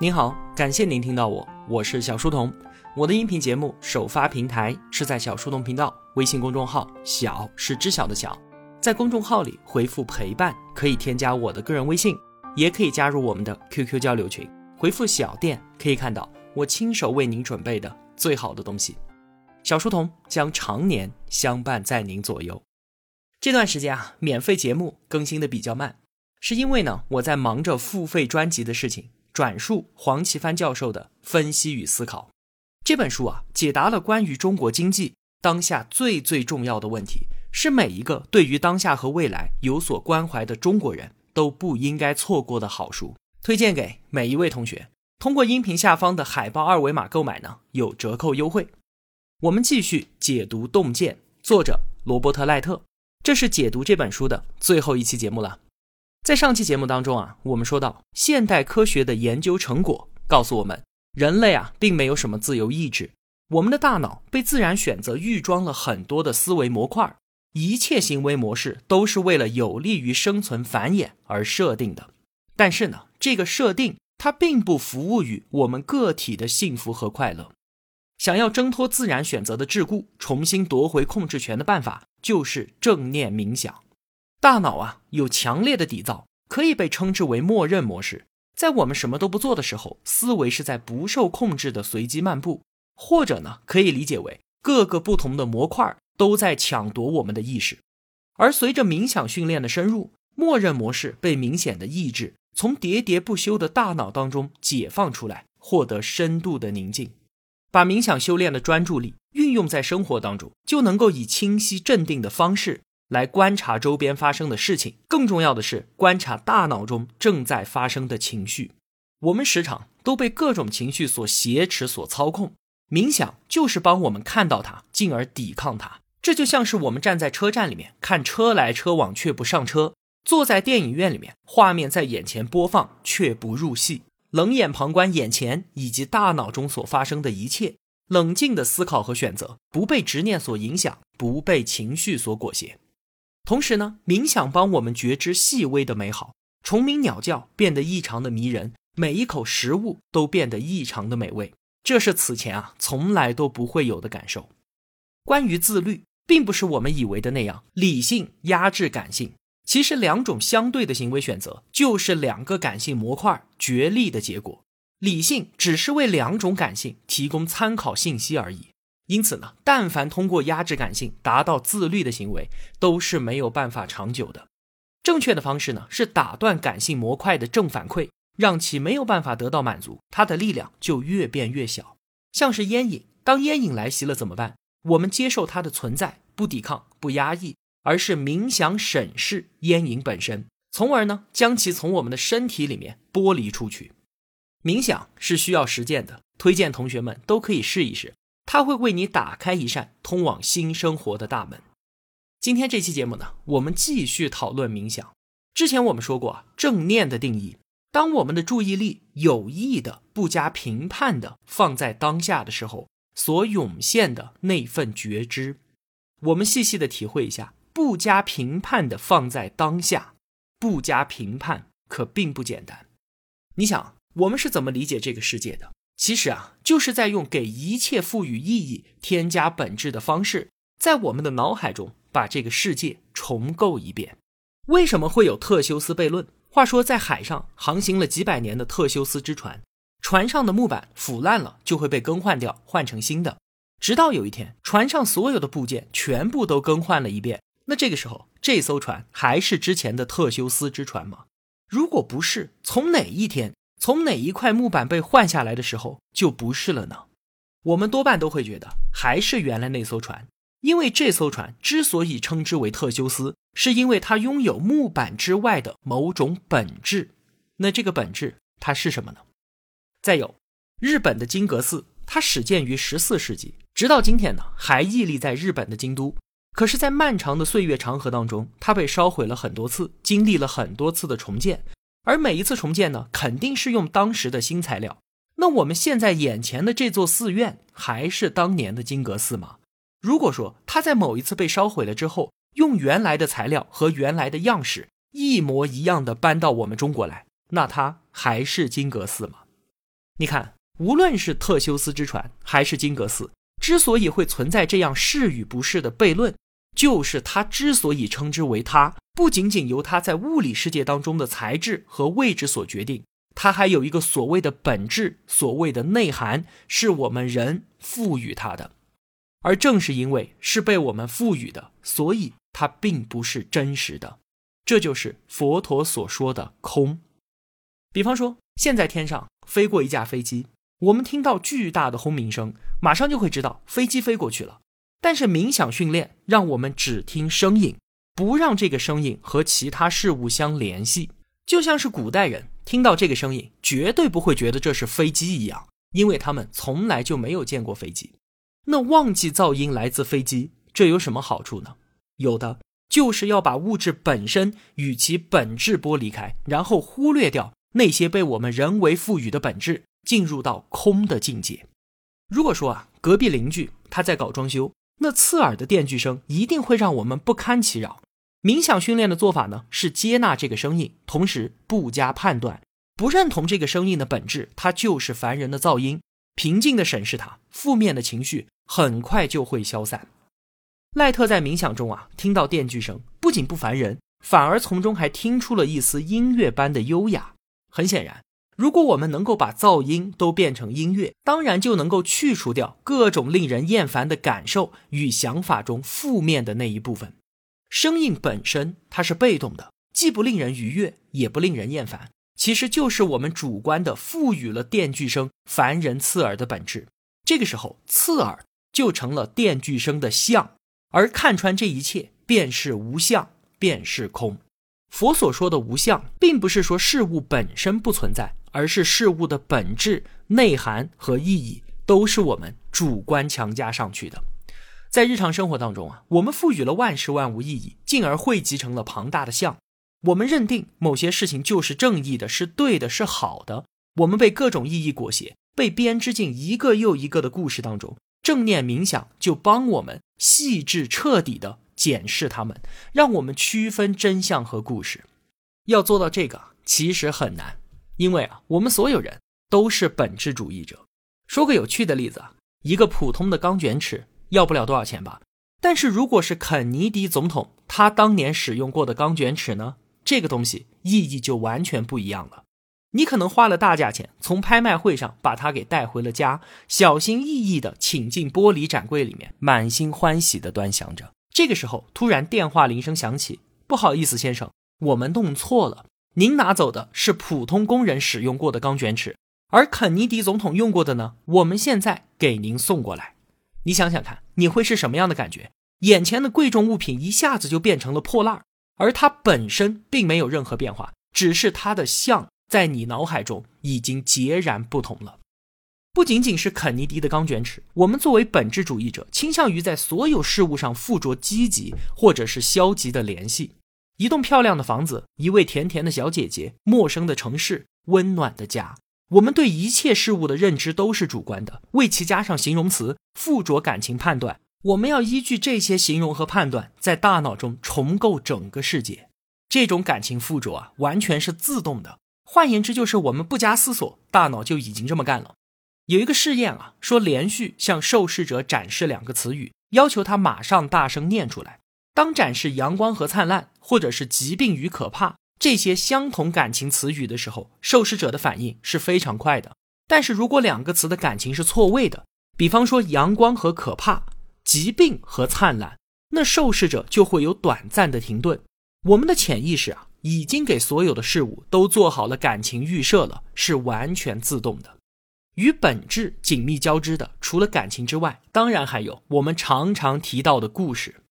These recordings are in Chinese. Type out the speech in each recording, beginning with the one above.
您好，感谢您听到我，我是小书童。我的音频节目首发平台是在小书童频道微信公众号，小是知晓的小，在公众号里回复陪伴，可以添加我的个人微信，也可以加入我们的 QQ 交流群。回复小店可以看到我亲手为您准备的最好的东西。小书童将常年相伴在您左右。这段时间啊，免费节目更新的比较慢，是因为呢我在忙着付费专辑的事情。转述黄奇帆教授的分析与思考，这本书啊，解答了关于中国经济当下最最重要的问题，是每一个对于当下和未来有所关怀的中国人都不应该错过的好书，推荐给每一位同学。通过音频下方的海报二维码购买呢，有折扣优惠。我们继续解读《洞见》，作者罗伯特·赖特，这是解读这本书的最后一期节目了。在上期节目当中啊，我们说到现代科学的研究成果告诉我们，人类啊并没有什么自由意志，我们的大脑被自然选择预装了很多的思维模块，一切行为模式都是为了有利于生存繁衍而设定的。但是呢，这个设定它并不服务于我们个体的幸福和快乐。想要挣脱自然选择的桎梏，重新夺回控制权的办法，就是正念冥想。大脑啊有强烈的底噪，可以被称之为默认模式。在我们什么都不做的时候，思维是在不受控制的随机漫步，或者呢，可以理解为各个不同的模块都在抢夺我们的意识。而随着冥想训练的深入，默认模式被明显的抑制，从喋喋不休的大脑当中解放出来，获得深度的宁静。把冥想修炼的专注力运用在生活当中，就能够以清晰镇定的方式。来观察周边发生的事情，更重要的是观察大脑中正在发生的情绪。我们时常都被各种情绪所挟持、所操控。冥想就是帮我们看到它，进而抵抗它。这就像是我们站在车站里面看车来车往却不上车，坐在电影院里面，画面在眼前播放却不入戏，冷眼旁观眼前以及大脑中所发生的一切，冷静的思考和选择，不被执念所影响，不被情绪所裹挟。同时呢，冥想帮我们觉知细微的美好，虫鸣鸟叫变得异常的迷人，每一口食物都变得异常的美味，这是此前啊从来都不会有的感受。关于自律，并不是我们以为的那样，理性压制感性。其实两种相对的行为选择，就是两个感性模块角力的结果。理性只是为两种感性提供参考信息而已。因此呢，但凡通过压制感性达到自律的行为，都是没有办法长久的。正确的方式呢，是打断感性模块的正反馈，让其没有办法得到满足，它的力量就越变越小。像是烟瘾，当烟瘾来袭了怎么办？我们接受它的存在，不抵抗，不压抑，而是冥想审视烟瘾本身，从而呢，将其从我们的身体里面剥离出去。冥想是需要实践的，推荐同学们都可以试一试。它会为你打开一扇通往新生活的大门。今天这期节目呢，我们继续讨论冥想。之前我们说过啊，正念的定义：当我们的注意力有意的、不加评判的放在当下的时候，所涌现的那份觉知。我们细细的体会一下，不加评判的放在当下，不加评判可并不简单。你想，我们是怎么理解这个世界的？其实啊，就是在用给一切赋予意义、添加本质的方式，在我们的脑海中把这个世界重构一遍。为什么会有特修斯悖论？话说，在海上航行了几百年的特修斯之船，船上的木板腐烂了，就会被更换掉，换成新的。直到有一天，船上所有的部件全部都更换了一遍，那这个时候，这艘船还是之前的特修斯之船吗？如果不是，从哪一天？从哪一块木板被换下来的时候就不是了呢？我们多半都会觉得还是原来那艘船，因为这艘船之所以称之为特修斯，是因为它拥有木板之外的某种本质。那这个本质它是什么呢？再有，日本的金阁寺，它始建于十四世纪，直到今天呢还屹立在日本的京都。可是，在漫长的岁月长河当中，它被烧毁了很多次，经历了很多次的重建。而每一次重建呢，肯定是用当时的新材料。那我们现在眼前的这座寺院，还是当年的金阁寺吗？如果说它在某一次被烧毁了之后，用原来的材料和原来的样式一模一样的搬到我们中国来，那它还是金阁寺吗？你看，无论是特修斯之船还是金阁寺，之所以会存在这样是与不是的悖论，就是它之所以称之为它，不仅仅由它在物理世界当中的材质和位置所决定，它还有一个所谓的本质，所谓的内涵，是我们人赋予它的。而正是因为是被我们赋予的，所以它并不是真实的。这就是佛陀所说的空。比方说，现在天上飞过一架飞机，我们听到巨大的轰鸣声，马上就会知道飞机飞过去了。但是冥想训练让我们只听声音，不让这个声音和其他事物相联系，就像是古代人听到这个声音，绝对不会觉得这是飞机一样，因为他们从来就没有见过飞机。那忘记噪音来自飞机，这有什么好处呢？有的，就是要把物质本身与其本质剥离开，然后忽略掉那些被我们人为赋予的本质，进入到空的境界。如果说啊，隔壁邻居他在搞装修，那刺耳的电锯声一定会让我们不堪其扰。冥想训练的做法呢，是接纳这个声音，同时不加判断，不认同这个声音的本质，它就是烦人的噪音，平静的审视它，负面的情绪。很快就会消散。赖特在冥想中啊，听到电锯声，不仅不烦人，反而从中还听出了一丝音乐般的优雅。很显然，如果我们能够把噪音都变成音乐，当然就能够去除掉各种令人厌烦的感受与想法中负面的那一部分。声音本身它是被动的，既不令人愉悦，也不令人厌烦，其实就是我们主观的赋予了电锯声烦人刺耳的本质。这个时候，刺耳。就成了电锯声的相，而看穿这一切，便是无相，便是空。佛所说的无相，并不是说事物本身不存在，而是事物的本质、内涵和意义都是我们主观强加上去的。在日常生活当中啊，我们赋予了万事万物意义，进而汇集成了庞大的像。我们认定某些事情就是正义的，是对的，是好的。我们被各种意义裹挟，被编织进一个又一个的故事当中。正念冥想就帮我们细致彻底的检视它们，让我们区分真相和故事。要做到这个其实很难，因为啊，我们所有人都是本质主义者。说个有趣的例子啊，一个普通的钢卷尺要不了多少钱吧？但是如果是肯尼迪总统他当年使用过的钢卷尺呢？这个东西意义就完全不一样了。你可能花了大价钱从拍卖会上把它给带回了家，小心翼翼地请进玻璃展柜里面，满心欢喜地端详着。这个时候，突然电话铃声响起：“不好意思，先生，我们弄错了，您拿走的是普通工人使用过的钢卷尺，而肯尼迪总统用过的呢，我们现在给您送过来。”你想想看，你会是什么样的感觉？眼前的贵重物品一下子就变成了破烂，而它本身并没有任何变化，只是它的像。在你脑海中已经截然不同了。不仅仅是肯尼迪的钢卷尺，我们作为本质主义者，倾向于在所有事物上附着积极或者是消极的联系。一栋漂亮的房子，一位甜甜的小姐姐，陌生的城市，温暖的家。我们对一切事物的认知都是主观的，为其加上形容词，附着感情判断。我们要依据这些形容和判断，在大脑中重构整个世界。这种感情附着啊，完全是自动的。换言之，就是我们不加思索，大脑就已经这么干了。有一个试验啊，说连续向受试者展示两个词语，要求他马上大声念出来。当展示阳光和灿烂，或者是疾病与可怕这些相同感情词语的时候，受试者的反应是非常快的。但是如果两个词的感情是错位的，比方说阳光和可怕，疾病和灿烂，那受试者就会有短暂的停顿。我们的潜意识啊。已经给所有的事物都做好了感情预设了，是完全自动的。与本质紧密交织的，除了感情之外，当然还有我们常常提到的故事。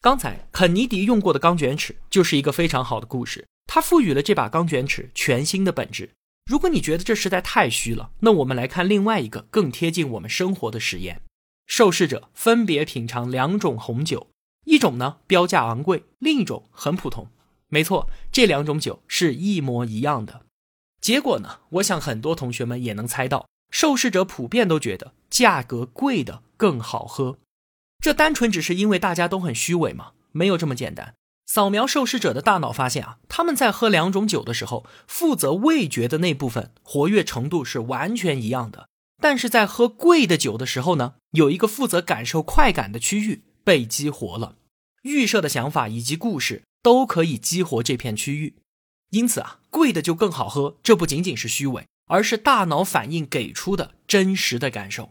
刚才肯尼迪用过的钢卷尺就是一个非常好的故事，它赋予了这把钢卷尺全新的本质。如果你觉得这实在太虚了，那我们来看另外一个更贴近我们生活的实验：受试者分别品尝两种红酒，一种呢标价昂贵，另一种很普通。没错，这两种酒是一模一样的。结果呢？我想很多同学们也能猜到，受试者普遍都觉得价格贵的更好喝。这单纯只是因为大家都很虚伪吗？没有这么简单。扫描受试者的大脑，发现啊，他们在喝两种酒的时候，负责味觉的那部分活跃程度是完全一样的。但是在喝贵的酒的时候呢，有一个负责感受快感的区域被激活了，预设的想法以及故事都可以激活这片区域。因此啊，贵的就更好喝。这不仅仅是虚伪，而是大脑反应给出的真实的感受。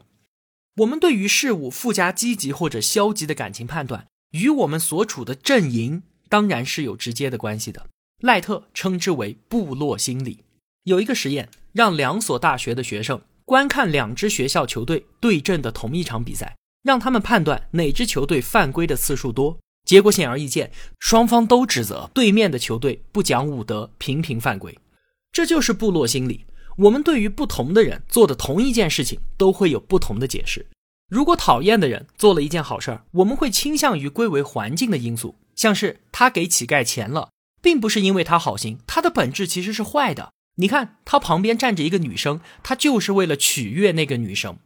我们对于事物附加积极或者消极的感情判断，与我们所处的阵营。当然是有直接的关系的。赖特称之为部落心理。有一个实验，让两所大学的学生观看两支学校球队对阵的同一场比赛，让他们判断哪支球队犯规的次数多。结果显而易见，双方都指责对面的球队不讲武德，频频犯规。这就是部落心理。我们对于不同的人做的同一件事情，都会有不同的解释。如果讨厌的人做了一件好事儿，我们会倾向于归为环境的因素。像是他给乞丐钱了，并不是因为他好心，他的本质其实是坏的。你看他旁边站着一个女生，他就是为了取悦那个女生。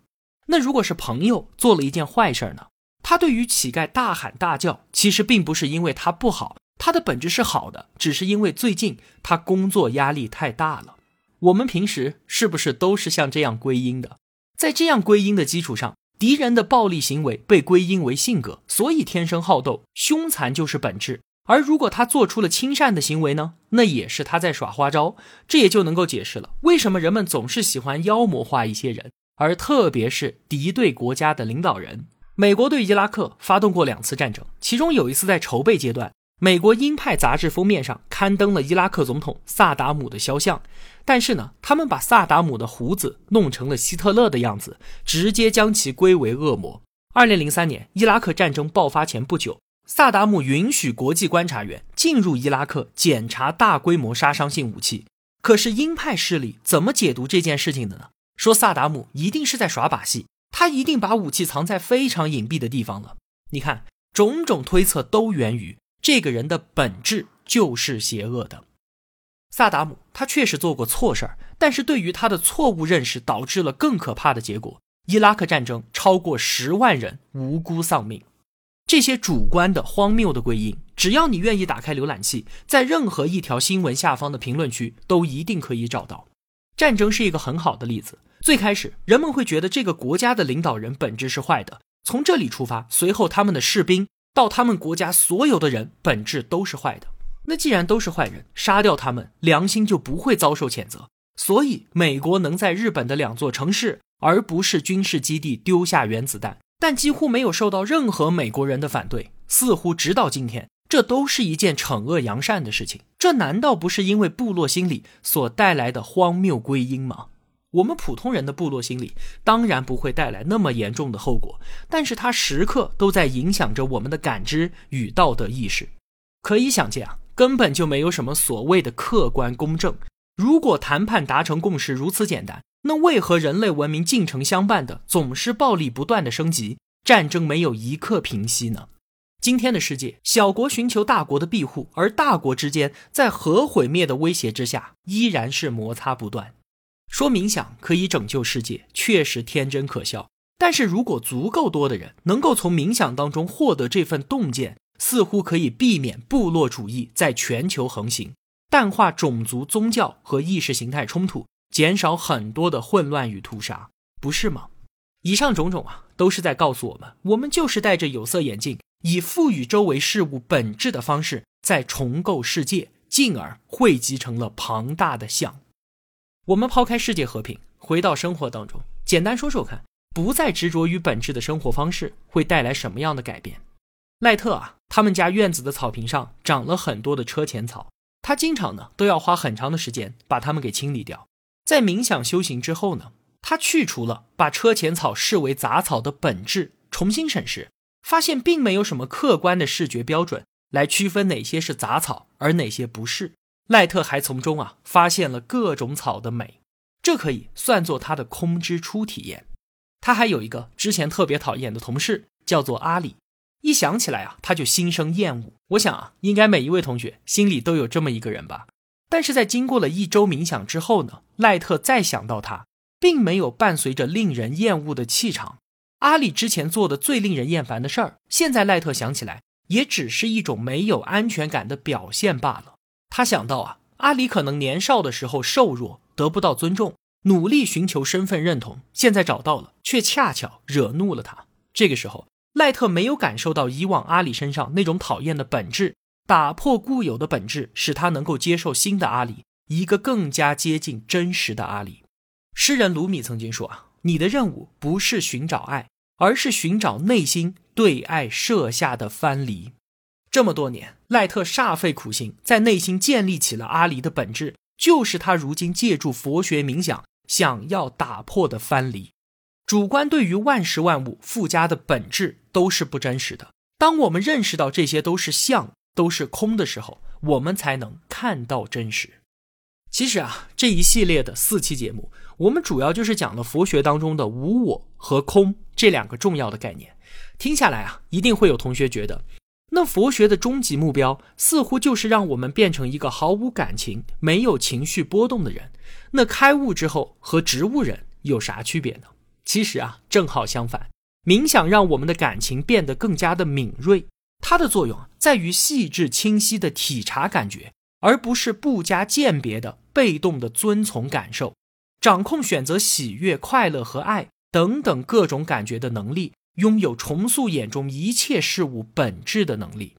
那如果是朋友做了一件坏事呢？他对于乞丐大喊大叫，其实并不是因为他不好，他的本质是好的，只是因为最近他工作压力太大了。我们平时是不是都是像这样归因的？在这样归因的基础上。敌人的暴力行为被归因为性格，所以天生好斗、凶残就是本质。而如果他做出了亲善的行为呢？那也是他在耍花招。这也就能够解释了为什么人们总是喜欢妖魔化一些人，而特别是敌对国家的领导人。美国对伊拉克发动过两次战争，其中有一次在筹备阶段。美国鹰派杂志封面上刊登了伊拉克总统萨达姆的肖像，但是呢，他们把萨达姆的胡子弄成了希特勒的样子，直接将其归为恶魔。二零零三年，伊拉克战争爆发前不久，萨达姆允许国际观察员进入伊拉克检查大规模杀伤性武器。可是鹰派势力怎么解读这件事情的呢？说萨达姆一定是在耍把戏，他一定把武器藏在非常隐蔽的地方了。你看，种种推测都源于。这个人的本质就是邪恶的。萨达姆他确实做过错事儿，但是对于他的错误认识导致了更可怕的结果：伊拉克战争超过十万人无辜丧命。这些主观的荒谬的归因，只要你愿意打开浏览器，在任何一条新闻下方的评论区都一定可以找到。战争是一个很好的例子。最开始人们会觉得这个国家的领导人本质是坏的，从这里出发，随后他们的士兵。到他们国家所有的人本质都是坏的，那既然都是坏人，杀掉他们，良心就不会遭受谴责。所以美国能在日本的两座城市，而不是军事基地丢下原子弹，但几乎没有受到任何美国人的反对。似乎直到今天，这都是一件惩恶扬善的事情。这难道不是因为部落心理所带来的荒谬归因吗？我们普通人的部落心理当然不会带来那么严重的后果，但是它时刻都在影响着我们的感知与道德意识。可以想见啊，根本就没有什么所谓的客观公正。如果谈判达成共识如此简单，那为何人类文明进程相伴的总是暴力不断的升级，战争没有一刻平息呢？今天的世界，小国寻求大国的庇护，而大国之间在核毁灭的威胁之下，依然是摩擦不断。说冥想可以拯救世界，确实天真可笑。但是如果足够多的人能够从冥想当中获得这份洞见，似乎可以避免部落主义在全球横行，淡化种族、宗教和意识形态冲突，减少很多的混乱与屠杀，不是吗？以上种种啊，都是在告诉我们，我们就是戴着有色眼镜，以赋予周围事物本质的方式，在重构世界，进而汇集成了庞大的像。我们抛开世界和平，回到生活当中，简单说说看，不再执着于本质的生活方式会带来什么样的改变？赖特啊，他们家院子的草坪上长了很多的车前草，他经常呢都要花很长的时间把它们给清理掉。在冥想修行之后呢，他去除了把车前草视为杂草的本质，重新审视，发现并没有什么客观的视觉标准来区分哪些是杂草，而哪些不是。赖特还从中啊发现了各种草的美，这可以算作他的空之初体验。他还有一个之前特别讨厌的同事，叫做阿里。一想起来啊，他就心生厌恶。我想啊，应该每一位同学心里都有这么一个人吧。但是在经过了一周冥想之后呢，赖特再想到他，并没有伴随着令人厌恶的气场。阿里之前做的最令人厌烦的事儿，现在赖特想起来也只是一种没有安全感的表现罢了。他想到啊，阿里可能年少的时候瘦弱，得不到尊重，努力寻求身份认同，现在找到了，却恰巧惹怒了他。这个时候，赖特没有感受到以往阿里身上那种讨厌的本质，打破固有的本质，使他能够接受新的阿里，一个更加接近真实的阿里。诗人鲁米曾经说啊，你的任务不是寻找爱，而是寻找内心对爱设下的藩篱。这么多年，赖特煞费苦心，在内心建立起了阿离的本质，就是他如今借助佛学冥想想要打破的藩篱。主观对于万事万物附加的本质都是不真实的。当我们认识到这些都是相，都是空的时候，我们才能看到真实。其实啊，这一系列的四期节目，我们主要就是讲了佛学当中的无我和空这两个重要的概念。听下来啊，一定会有同学觉得。那佛学的终极目标似乎就是让我们变成一个毫无感情、没有情绪波动的人。那开悟之后和植物人有啥区别呢？其实啊，正好相反。冥想让我们的感情变得更加的敏锐，它的作用在于细致清晰的体察感觉，而不是不加鉴别的被动的遵从感受。掌控选择喜悦、快乐和爱等等各种感觉的能力。拥有重塑眼中一切事物本质的能力，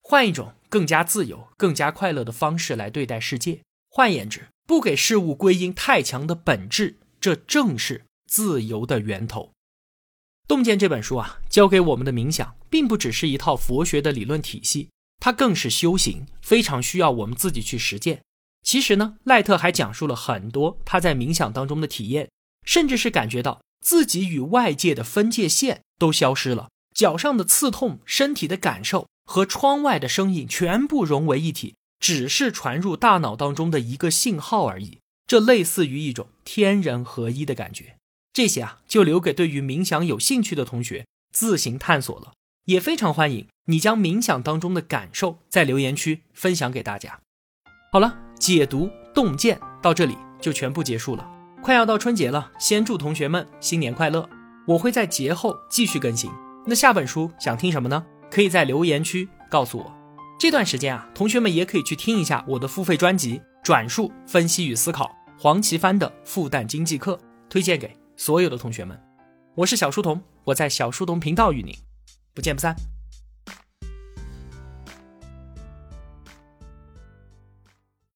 换一种更加自由、更加快乐的方式来对待世界。换言之，不给事物归因太强的本质，这正是自由的源头。《洞见》这本书啊，教给我们的冥想，并不只是一套佛学的理论体系，它更是修行，非常需要我们自己去实践。其实呢，赖特还讲述了很多他在冥想当中的体验，甚至是感觉到。自己与外界的分界线都消失了，脚上的刺痛、身体的感受和窗外的声音全部融为一体，只是传入大脑当中的一个信号而已。这类似于一种天人合一的感觉。这些啊，就留给对于冥想有兴趣的同学自行探索了。也非常欢迎你将冥想当中的感受在留言区分享给大家。好了，解读洞见到这里就全部结束了。快要到春节了，先祝同学们新年快乐！我会在节后继续更新。那下本书想听什么呢？可以在留言区告诉我。这段时间啊，同学们也可以去听一下我的付费专辑《转述、分析与思考》黄奇帆的复旦经济课，推荐给所有的同学们。我是小书童，我在小书童频道与您不见不散。